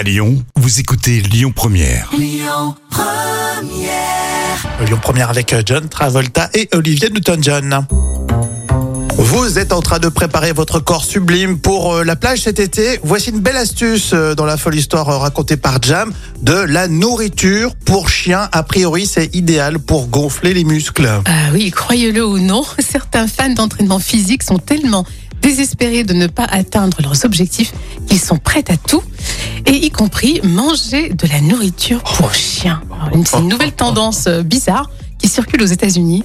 À Lyon, vous écoutez Lyon Première. Lyon Première avec euh, John Travolta et Olivier Newton-John. Vous êtes en train de préparer votre corps sublime pour euh, la plage cet été. Voici une belle astuce euh, dans la folle histoire racontée par Jam de la nourriture pour chiens. A priori, c'est idéal pour gonfler les muscles. Ah oui, croyez-le ou non, certains fans d'entraînement physique sont tellement désespérés de ne pas atteindre leurs objectifs qu'ils sont prêts à tout, et y compris manger de la nourriture pour chiens. Une- C'est une nouvelle tendance euh, bizarre qui circule aux États-Unis.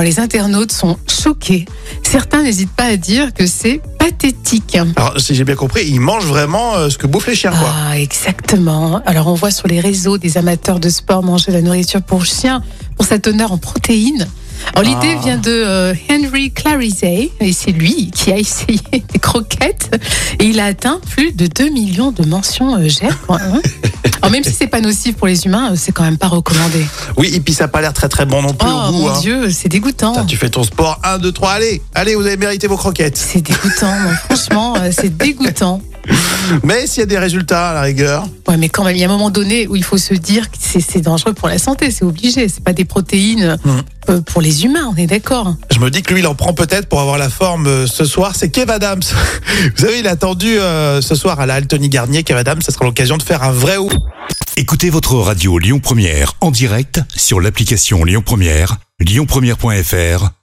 Les internautes sont choqués. Certains n'hésitent pas à dire que c'est pathétique. Alors, si j'ai bien compris, ils mangent vraiment euh, ce que bouffent les chiens, quoi. Ah, exactement. Alors, on voit sur les réseaux des amateurs de sport manger de la nourriture pour chiens pour sa teneur en protéines. L'idée Ah. vient de euh, Henry Clarizet, et c'est lui qui a essayé des croquettes, et il a atteint plus de 2 millions de mentions euh, quoi, hein. Alors, même si c'est pas nocif pour les humains, euh, c'est quand même pas recommandé. Oui, et puis ça n'a pas l'air très très bon non plus Oh au goût. mon hein. Dieu, c'est dégoûtant. Putain, tu fais ton sport, 1, 2, 3, allez, allez, vous avez mérité vos croquettes. C'est dégoûtant, franchement, euh, c'est dégoûtant. Mais s'il y a des résultats à la rigueur, Ouais, mais quand même, il y a un moment donné où il faut se dire que c'est dangereux pour la santé, c'est obligé. C'est pas des protéines Mhm. euh, pour les humains, on est d'accord. je me dis que lui, il en prend peut-être pour avoir la forme euh, ce soir. C'est Kev Adams. Vous savez, il a attendu euh, ce soir à la Altony Garnier. Kev Adams, ça sera l'occasion de faire un vrai ou. Écoutez votre radio Lyon Première en direct sur l'application Lyon Première, lyonpremière.fr